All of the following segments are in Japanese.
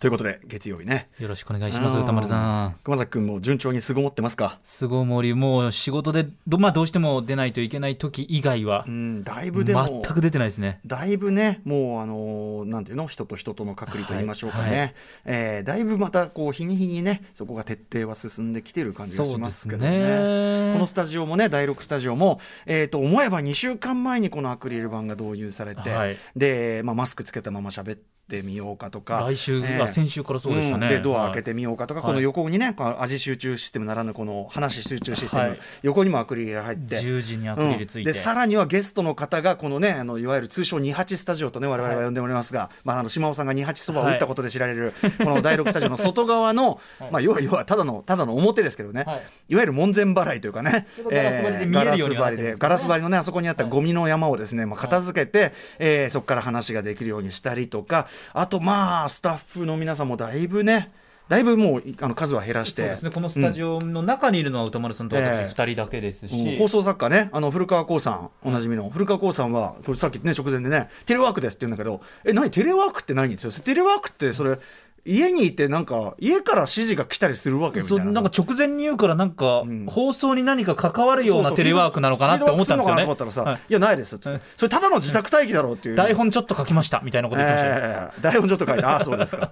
ということで月曜日ね。よろしくお願いします歌丸さん。熊崎君も順調に巣ごもってますか？巣ごもりもう仕事でど,、まあ、どうしても出ないといけない時以外はうんだいぶでも全く出てないですね。だいぶねもうあのなんていうの？人と人との隔離と言いましょうかね、はいはい。えーだいぶまたこう日に日にねそこが徹底は進んできてる感じがしますけどね。ね。このスタジオもね第6スタジオも、えー、と思えば2週間前にこのアクリル板が導入されて、はい。で、まあ、マスクつけたまま喋ってみようかとか。来週、えーあ先週からそうでしたね、ん。でドア開けててみようかとか、はい。この横にねこの味集中システムならぬこの話集中システム、はい。横にもアクリルが入って。十時にアクリルついて、うん。でさらにはゲストの方がこのねあのいわゆる通称28スタジオとね我々は呼んでおりますが、まあ、あの島尾さんが28そばを打ったことで知られる、この第6スタジオの外側の、はい。まあ、要は要はただのただの表ですけどね、はい。い、わゆる門前払いというかね。ちょっとガラス張りで見えるようにはなってるんですよね。ガラス張りでガラス張りのねあそこにあったゴミの山をですね、まあ、片付けて、えーそこから話ができるようにしたりとかあとまあスタッフの皆さんもだいぶねだいぶもうあの数は減らして。ね。このスタジオの中にいるのは歌丸さんとええ私2人だけですし、うん。放送作家ね、あの古川光さん、おなじみの古川光さんは、これさっきね、直前でね、テレワークですって言うんだけど、え、何、テレワークって何って言ってテレワークって、それ、家にいて、なんか、家から指示が来たりするわけみたいうな。そなんか直前に言うからなんか、ん放送に何か関わるようなテレワークなのかなって思ったんですよねフィードバックするのかなと思ったらさ、はいい、や、ないですっつって、それただの自宅待機だろうっていう。台本ちょっと書きましたみたいなこと言ってましたよ、ええ台本ちょっと書いて、ああ、そうですか。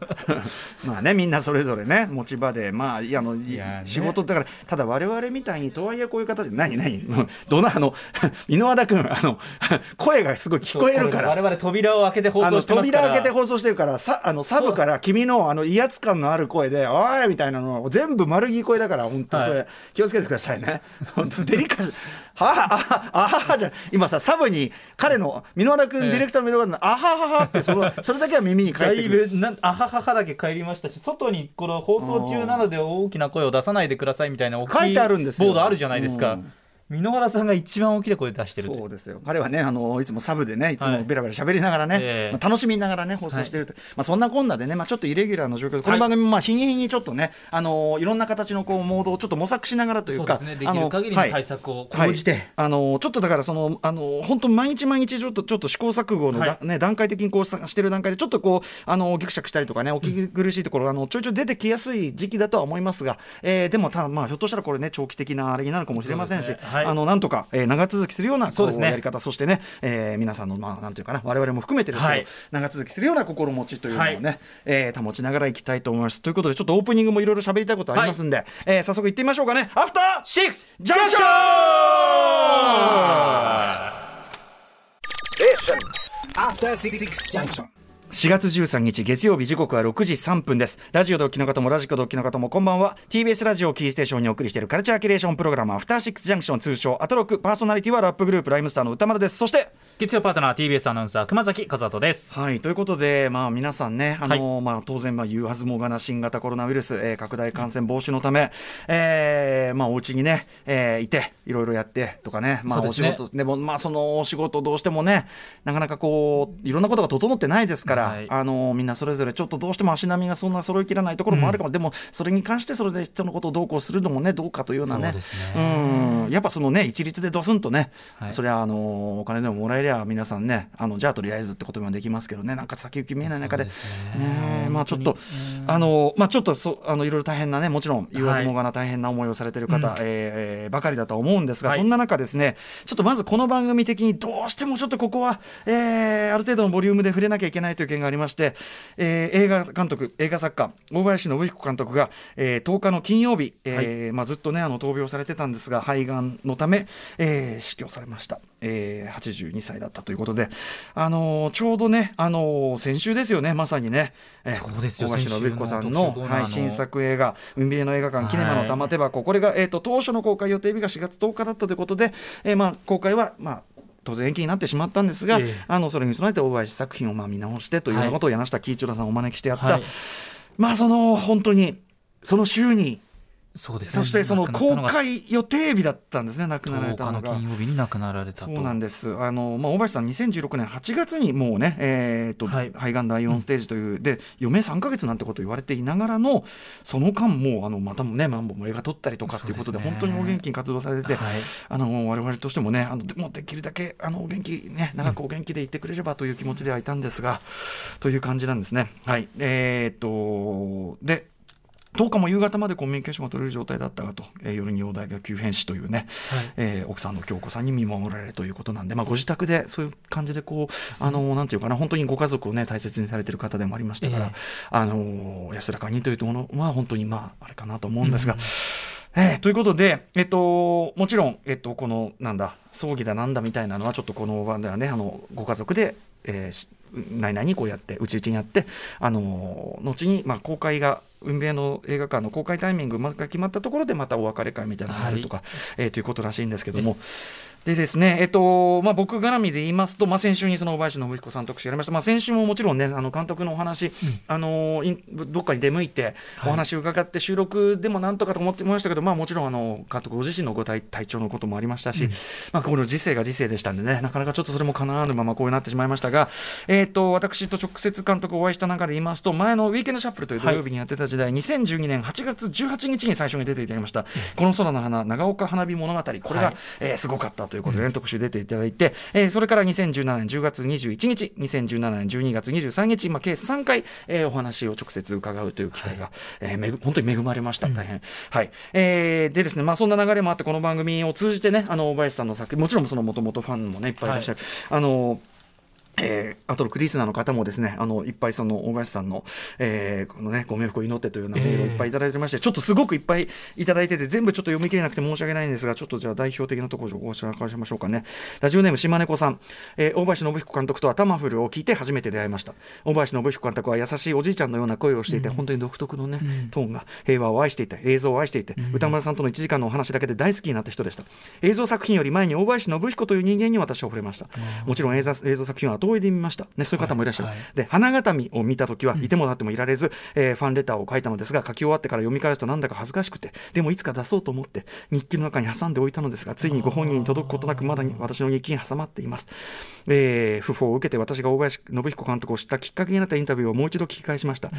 まあね、みんなそれぞれね、持ち場で、まあ、いや、あの、いいやね仕事だから、ただ我々みたいに、とはいえこういう形で、何、何、どの、あの、箕輪田君、あの、声がすごい聞こえるから。我々扉を開けて放送してますから扉開けて放送してるからさあのサブから君のあの威圧感のある声で「おい!」みたいなのを全部丸聞こえだから本当それ、はい。気をつけてくださいね。本当デリカシー。ははあはあははじゃん今さサブに彼の箕輪田君、ええ。ディレクターの箕輪田君の「あははは」ってその それだけは耳に返ってくる。ぶなんあはははだけ帰りましたし外にこの放送中なので大きな声を出さないでくださいみたいな書いてあるんですよ。ボードあるじゃないですか。うん箕輪田さんが一番大きな声出してるとそうですよ。彼はねあのいつもサブでねい。つはいもベラベラ喋りながらね、ええ。まあ、楽しみながらね放送してると、まあ、そんなこんなでね、まあ、ちょっとイレギュラーの状況でこのはい番組もまあ日に日にちょっとねあのいろんな形のこうモードをちょっと模索しながらというかそうですね。であのきる限りはい。の対策をはい。講じて、あのちょっとだからそのあの本当毎日毎日ちょっとちょっと試行錯誤のね段階的にこうさしてる段階でちょっとこうあのギクシャクしたりとかねお聞き苦しいところ、あのちょいちょい出てきやすい時期だとは思いますが、えーでもただまあひょっとしたらこれね長期的なあれになるかもしれませんし、あのなんとか、えー長続きするようなそうですね。こやり方そしてね、えー皆さんのまあなんていうかな我々も含めてですけど、はい。長続きするような心持ちというのをね、はい。えー保ちながらいきたいと思います。ということでちょっとオープニングもいろいろ喋りたいことありますんで、えー早速行ってみましょうかね。アフターシックスジャンクション After Six Junction. 4月13日月曜日時刻は6時3分です。ラジオでお聞きの方もラジコでお聞きの方もこんばんは。TBS ラジオをキーステーションにお送りしているカルチャーキュレーションプログラムアフターシックスジャンクション通称アトロクパーソナリティはラップグループライムスターの歌丸です。そして月曜パートナー TBS アナウンサー熊崎和人です。はいということで、まあ、皆さんね、あのまあ、当然、まあ、言わずもがな新型コロナウイルス、えー拡大感染防止のため、えーまあ、お家にね、えーいて、いろいろやってとかね、まあ、お仕そうですね。事でも、まあ、そのお仕事、どうしてもね、なかなかこう、いろんなことが整ってないですから、はいあのみんなそれぞれちょっとどうしても足並みがそんな揃いきらないところもあるかも、でも、それに関してそれで人のことをどうこうするのもね、どうかというようなね、そうん。やっぱそのね、一律でドスンとね、はい。それはあのお金でももらえりゃ、皆さんね、あのじゃあとりあえずってこともできますけどね、なんか先行き見えない中で、ですね。ねまあちょっとあのまあちょっとそあのいろいろ大変なね、もちろん言わずもがな大変な思いをされてる方、えーえーばかりだとは思うんですが、はい。そんな中ですね、ちょっとまずこの番組的にどうしてもちょっとここは、えーある程度のボリュームで触れなきゃいけないという件がありまして、えー映画監督、映画作家、大林信彦監督が、えー10日の金曜日、えーまあ、ずっとね、あの闘病されてたんですが、肺がんのため、えー死去されました。えー82歳だったということで、あのーちょうどね、あのー先週ですよね、まさにね、えーそうですよ。大林信彦さんのはい、新作映画「海辺の映画館キネマの玉手箱」これが、えー、と当初の公開予定日が4月10日だったということで、えーまあ、公開は、まあ、当然延期になってしまったんですが、ええ。あのそれに備えて大林作品をまあ見直してというようなことを柳下喜一郎さんをお招きしてやった、はい。まあその本当にその週にそうですね。そしてその公開予定日だったんですね亡くなられ10日のたのが。金曜日に亡くなられたと。そうなんです。あの、まあ、大林さん2016年8月にもうね、えーとはい。肺がん第4ステージという、で余命3か月なんてことを言われていながらのその間もうあのまたもねマンボも映画撮ったりとかっていうことでですね。本当にお元気に活動されてて、はい。あの我々としてもねあのでもできるだけあのお元気ね長くお元気でいてくれればという気持ちではいたんですが、という感じなんですね。はい。えーっとで10日も夕方までコミュニケーションが取れる状態だったがと、えー夜に容体が急変しというね、はい。えー奥さんの京子さんに見守られるということなんで、まあ、ご自宅でそういう感じでこう、あのなんていうかな。本当にご家族をね大切にされてる方でもありましたから、ええあの安らかにというものは本当にまああれかなと思うんですが。えーということで、えっと、もちろん、えっと、このなんだ葬儀だなんだみたいなのはちょっとこの場ではねあのご家族で、えーし内々にこうやってうちうちにやってあの後に、まあ、公開が運命の映画館の公開タイミングが決まったところでまたお別れ会みたいなのがあるとか、えーということらしいんですけども。でですね、えっとまあ、僕絡みで言いますと、まあ、先週にその小林信彦さん特集やりました、まあ、先週ももちろんね、あの監督のお話、あのいどっかに出向いて、はい。お話を伺って、収録でもなんとかと思ってましたけど、まあ、もちろんあの監督ご自身のご体体調のこともありましたし、うん。まあ、この時世が時世でしたんでね、なかなかちょっとそれもかなわぬままこうなってしまいましたが、えっと私と直接監督お会いした中で言いますと、前のウィーケンドシャッフルという土曜日にやってた時代、2012年8月18日に最初に出ていただきました、この空の花、長岡花火物語、これが、はい。えーすごかったということで、ね特集出ていただいて、えーそれから2017年10月21日、2017年12月23日、まあ、計3回、えーお話を直接伺うという機会が、えーめぐ本当に恵まれました、大変。はい。えーでですね、まあ、そんな流れもあって、この番組を通じてね、あの大林さんの作品、もちろんそのもともとファンもね、いっぱいいらっしゃる。あのえー、あとのクリスナーの方もですね、あのいっぱいその大林さんの、えーこのね、ご冥福を祈ってというようなメールをいっぱいいただいてまして、ちょっとすごくいっぱいいただいてて、全部ちょっと読み切れなくて申し訳ないんですが、ちょっとじゃあ代表的なところをご紹介しましょうかね。ラジオネーム島猫さん、えー大林信彦監督とはタマフルを聞いて初めて出会いました。大林信彦監督は優しいおじいちゃんのような声をしていて、本当に独特のね、うんトーンが平和を愛していて、映像を愛していて、歌村さんとの1時間のお話だけで大好きになった人でした。映像作品より前に大林信彦という人間に私は触れました。もちろん映像映像作品は後追いで見ました。ね、そういう方もいらっしゃる。はいはいで、花形見を見たときは、いても立ってもいられず、えーファンレターを書いたのですが、書き終わってから読み返すとなんだか恥ずかしくて、でもいつか出そうと思って、日記の中に挟んでおいたのですが、ついにご本人に届くことなく、まだに私の日記に挟まっています。えー訃報を受けて私が大林信彦監督を知ったきっかけになったインタビューをもう一度聞き返しました。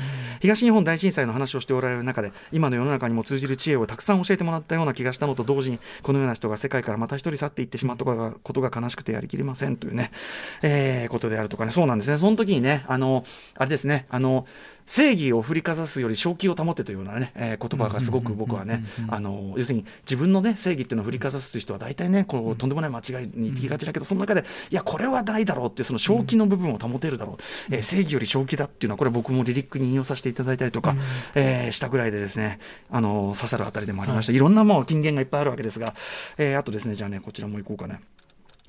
東日本大震災の話をしておられる中で、今の世の中にも通じる知恵をたくさん教えてもらったような気がしたのと同時に、このような人が世界からまた一人去っていってしまったことがことが悲しくてやりきれませんというね、えーことであるとかね、そうなんですね、その時にね、あの、あれですね、あの、正義を振りかざすより正気を保てというようなね、えー言葉がすごく僕はねあの、要するに自分のね、正義っていうのを振りかざす人は大体ね、こう、とんでもない間違いに行きがちだけど、その中で、いや、これはないだろうってその正気の部分を保てるだろう、えー正義より正気だっていうのは、これ僕もリリックに引用させていただいたりとか、えーしたぐらいでですね、あの、刺さるあたりでもありました。いろんなもう金言がいっぱいあるわけですが、えーあとですね、じゃあね、こちらも行こうかね。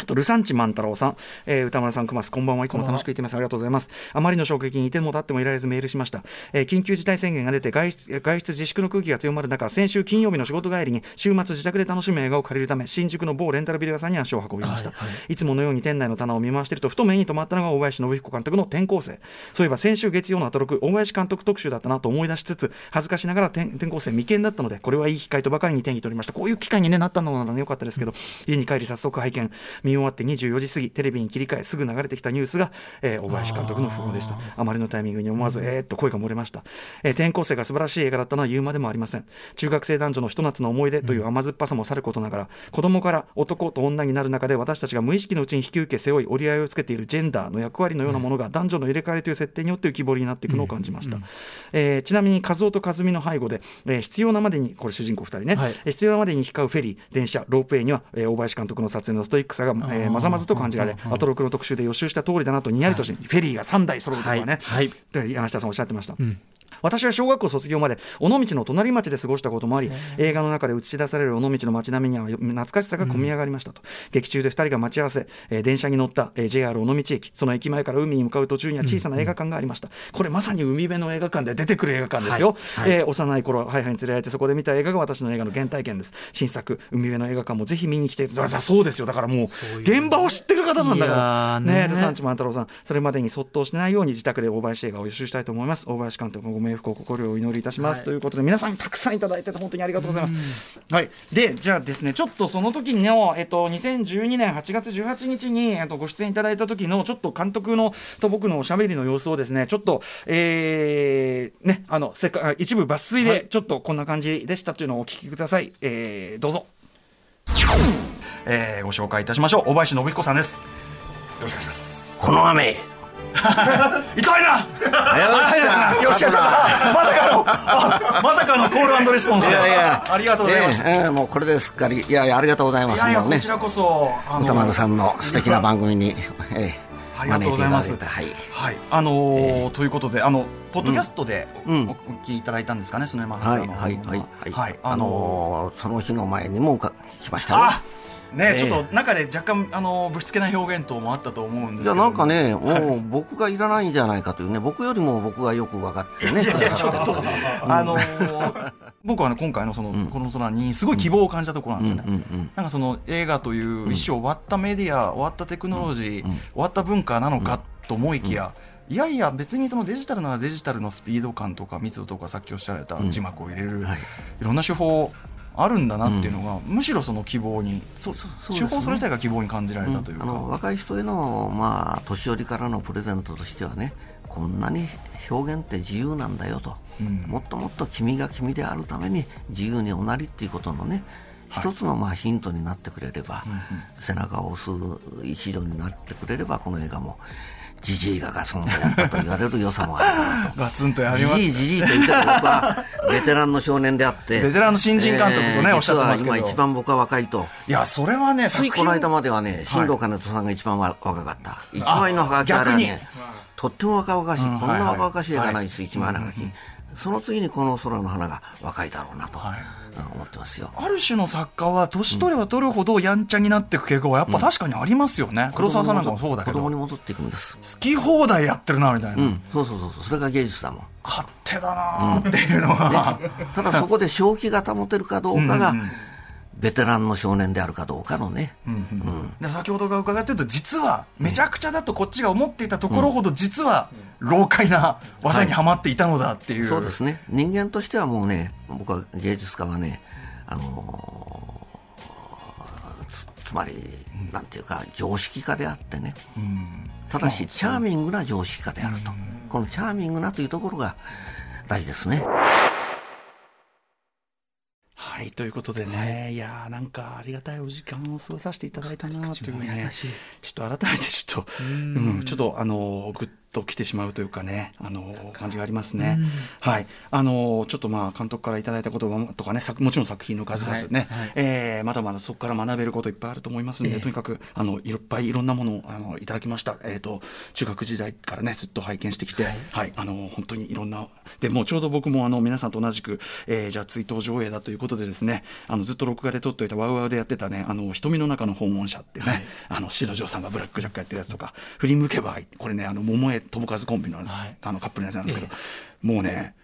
あと、ルサンチ万太郎さん、えー歌丸さん、熊須、こんばんはいつも楽しく言ってます。ありがとうございます。あまりの衝撃にいても立ってもいられずメールしました。えー緊急事態宣言が出て外出、外出自粛の空気が強まる中、先週金曜日の仕事帰りに、週末自宅で楽しむ映画を借りるため、新宿の某レンタルビデオ屋さんに足を運びました。はいはいいつものように店内の棚を見回していると、ふと目に留まったのが大林信彦監督の転校生。そういえば先週月曜のアトロク、大林監督特集だったなと思い出しつつ、恥ずかしながら転転校生未見だったので、これはいい機会とばかりに手に取りました。こういう機会に、ね、なったのならね、よかったですけど、家に帰り早速拝見、見終わって24時過ぎ、テレビに切り替え、すぐ流れてきたニュースが、えー大林監督の訃報でした。あまりのタイミングに思わず、えーっと声が漏れました。えー転校生が素晴らしい映画だったのは言うまでもありません。中学生男女のひと夏の思い出という甘酸っぱさもさることながら、子供から男と女になる中で私たちが無意識のうちに引き受け背負い折り合いをつけているジェンダーの役割のようなものが男女の入れ替わりという設定によって浮き彫りになっていくのを感じました。えーちなみに和夫と和美の背後で、えー必要なまでにこれ主人公2人ね、はいえー必要なまでに行き交うフェリー電車ロープウェイには、えー大林監督の撮影のストイックさが、えーまざまざと感じられアトロクの特集で予習した通りだなとにやりとし、フェリーが3台揃うとかね、はい。はい。で柳下さんおっしゃってました。うん私は小学校卒業まで尾道の隣町で過ごしたこともあり映画の中で映し出される尾道の街並みには懐かしさが込み上がりましたと、劇中で2人が待ち合わせ、えー電車に乗った、えー JR 尾道駅その駅前から海に向かう途中には小さな映画館がありました、これまさに海辺の映画館で出てくる映画館ですよ、はい。はい。えー幼い頃母に連れられてそこで見た映画が私の映画の原体験です。新作海辺の映画館もぜひ見に来て。だからそうですよ。だからもう現場を知ってる方なんだから。ね。ねで産地万太郎さんそれまでにそっとしてないように自宅で大林映画を予習したいと思います。大林監督のご冥冥福を心よお祈りいたします、はい。ということで皆さんたくさんいただいてて本当にありがとうございます。はい、でじゃあですねちょっとその時の、えっと、2012年8月18日に、えっと、ご出演いただいた時のちょっと監督のと僕のおしゃべりの様子をですねちょっと、えーね、あのせっか一部抜粋でちょっとこんな感じでしたというのをお聞きください、えーどうぞ。えーご紹介いたしましょう。大林信彦さんです。よろしくお願いします。この雨 痛いな。早 よしよしまさかのあまさかのコールレスポンスでいやいや。ありがとうございます、ええええもうこれですっかり。いやいやありがとうございます。いやいやこちらこそ歌丸さんの素敵な番組に、ええありがとうございます。招てただいてはい。あのーということであのポッドキャストでお,、うん。お聞きいただいたんですかね、その山はいはいはいはい。はい、はい。あのーその日の前にもうか来ましたね、ええ。ちょっと中で若干あのぶしつけな表現等もあったと思うんですけどなんかね、もう僕がいらないんじゃないかというね、僕よりも僕がよく分かってね、いやいやちょっと、あのー僕はね今回のその、この空にすごい希望を感じたところなんですよね。うんうんうん。なんかその映画という一生終わったメディア、終わったテクノロジー、終わった文化なのかと思いきや、いやいや別にそのデジタルならデジタルのスピード感とか密度とかさっきおっしゃられた字幕を入れる、はい。いろんな手法あるんだなっていうのが、むしろその希望にそそうですね。手法それ自体が希望に感じられたというか、あの若い人への、まあ、年寄りからのプレゼントとしてはねこんなに表現って自由なんだよと、もっともっと君が君であるために自由におなりっていうことのね一つのまあヒントになってくれれば、背中を押す一助になってくれればこの映画もじじいがガツンとやったと言われる良さもあるかなと。ガツンとやりますじじいじじいと言っても僕はベテランの少年であって。ベテランの新人監督とねおっしゃってますけど。今一番僕は若いと。いやそれはねついこの間まではね、新藤兼人さんが一番わ若かった。一枚のハガキあれは逆ね、とっても若々しい。うんこんな若々しい映画はいはいない。です、一枚のハガキ。その次にこの空の花が若いだろうなと、はい。うん思ってますよ。ある種の作家は年取れば取るほどやんちゃになっていく傾向はやっぱ確かにありますよね、黒沢さんなんかもそうだけ子供どに戻っていくんです。好き放題やってるなみたいな、うん、そうそうそうそう、それが芸術だもん。勝手だなーっていうのが、ただそこで正気が保てるかどうかがうんうんうん、ベテランの少年であるかどうかのね。で先ほどが伺ってると実はめちゃくちゃだとこっちが思っていたところほど実は老快な技にはまっていたのだっていう、そうですね。人間としてはもうね僕は芸術家はねあのーつつまりなんていうか常識家であってね。ただしチャーミングな常識家であると。このチャーミングなというところが大事ですねはいということでね、い、やーなんかありがたいお時間を過ごさせていただいたなというねちょっと改めてちょっとうん。ちょっとあのぐっと来てしまうというかねあの感じがありますね、はい。あのちょっとまあ監督からいただいた言葉とかね作もちろん作品の数々ね、はいはい。えーまだまだそこから学べることいっぱいあると思いますので、ええ。とにかくあのいっぱいいろんなものをあのいただきました、えー、と中学時代からねずっと拝見してきて、はい。あの本当にいろんなでもうちょうど僕もあの皆さんと同じく、えーじゃあ追悼上映だということでですねあのずっと録画で撮っておいたワウワウでやってたねあの瞳の中の訪問者っていうね、はい。あのシドジョーさんがブラックジャックやってるやつとか振り向けばこれねあの桃江友和コンビの,、はい。あのカップルのやつなんですけど、もうね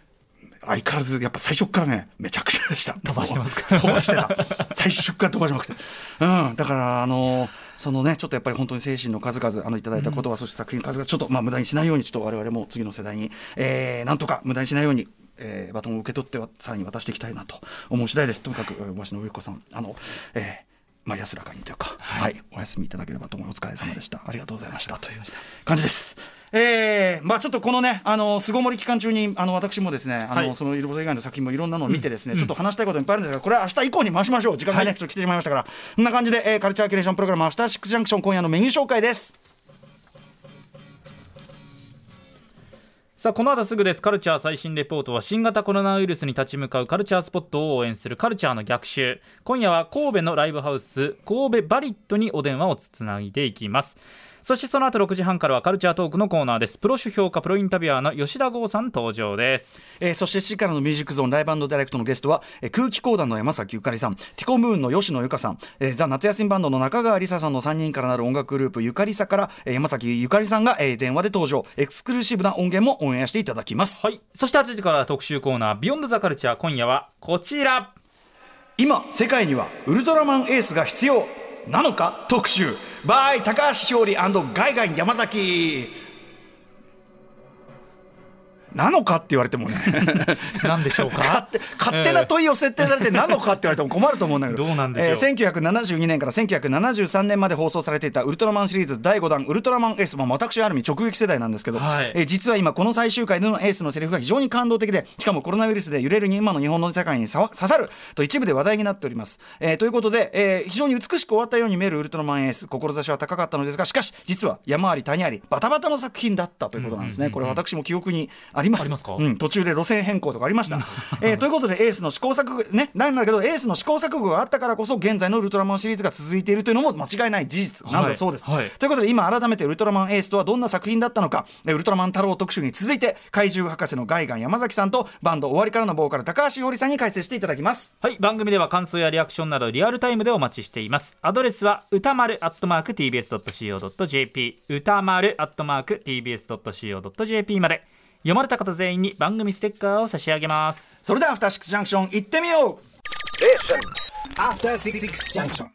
相変わらずやっぱ最初からねめちゃくちゃでした。飛ばしてますか 飛ばしてた。最初から飛ばしまくって。うん。だからあのそのねちょっとやっぱり本当に精神の数々あのいただいた言葉、そして作品の数々ちょっとまあ無駄にしないようにちょっと我々も次の世代に、えーなんとか無駄にしないようにえーバトンを受け取ってはさらに渡していきたいなと思う次第です。とにかく大橋信彦さんあの、えーまあ、安らかにというか、はい、お休みいただければと思います。お疲れ様でした。ありがとうございました。という感じです。えー、まあちょっとこのね、あの、巣ごもり期間中に、あの、私もですね、あの、はいそのイルボザ以外の作品もいろんなのを見てですね、ちょっと話したいこといっぱいあるんですが、これは明日以降に回しましょう。時間がね、はいちょっと来てしまいましたから。こんな感じで、えーカルチャーキュレーションプログラム、アフターシックスジャンクション、今夜のメニュー紹介です。さあこの後すぐです。カルチャー最新レポートは新型コロナウイルスに立ち向かうカルチャースポットを応援するカルチャーの逆襲。今夜は神戸のライブハウス神戸バリットにお電話をつないでいきます。そしてその後6時半からはカルチャートークのコーナーです。プロ主評価プロインタビュアーの吉田剛さん登場です。えーそして7時からのミュージックゾーンライブダイレクトのゲストは、えー空気講談の山崎ゆかりさん。ティコムーンの吉野由香さん、えーザ・夏休みバンドの中川梨沙さんの3人からなる音楽グループゆかりさから、えー山崎ゆかりさんが、えー電話で登場。エクスクルーシブな音源もオンエアしていただきます、はい。そして8時からは特集コーナービヨンドザカルチャー。今夜はこちら。今世界にはウルトラマンエースが必要なのか？特集。by 高橋勝利ガイガン山崎。なのかって言われてもね。なんでしょう勝か手勝手な問いを設定されてなのかって言われても困ると思うんだけどどうなんでしょう？えー1972年から1973年まで放送されていたウルトラマンシリーズ第5弾ウルトラマンエース、まあ、私はある意味直撃世代なんですけど、はい。えー実は今この最終回でのエースのセリフが非常に感動的でしかもコロナウイルスで揺れる今の日本の世界にさわ刺さると一部で話題になっております、えーということで、えー非常に美しく終わったように見えるウルトラマンエース志は高かったのですがしかし実は山あり谷ありバタバタの作品だったということなんですね、これ私も記憶にあります。ありますか？うん、途中で路線変更とかありました、えーということでエースの試行錯誤ねなんだけどエースの試行錯誤があったからこそ現在のウルトラマンシリーズが続いているというのも間違いない事実なんだそうです、はい。はいということで今改めてウルトラマンエースとはどんな作品だったのか。えーウルトラマン太郎特集に続いて怪獣博士のガイガン山崎さんとバンド終わりからのボーカル高橋ひょりさんに解説していただきます。はい。番組では感想やリアクションなどリアルタイムでお待ちしています。アドレスは歌丸 @tbs.co.jp 歌丸 @tbs.co.jp まで読まれた方全員に番組ステッカーを差し上げますそれではアフターシックスジャンクション行ってみよう After Six Junction.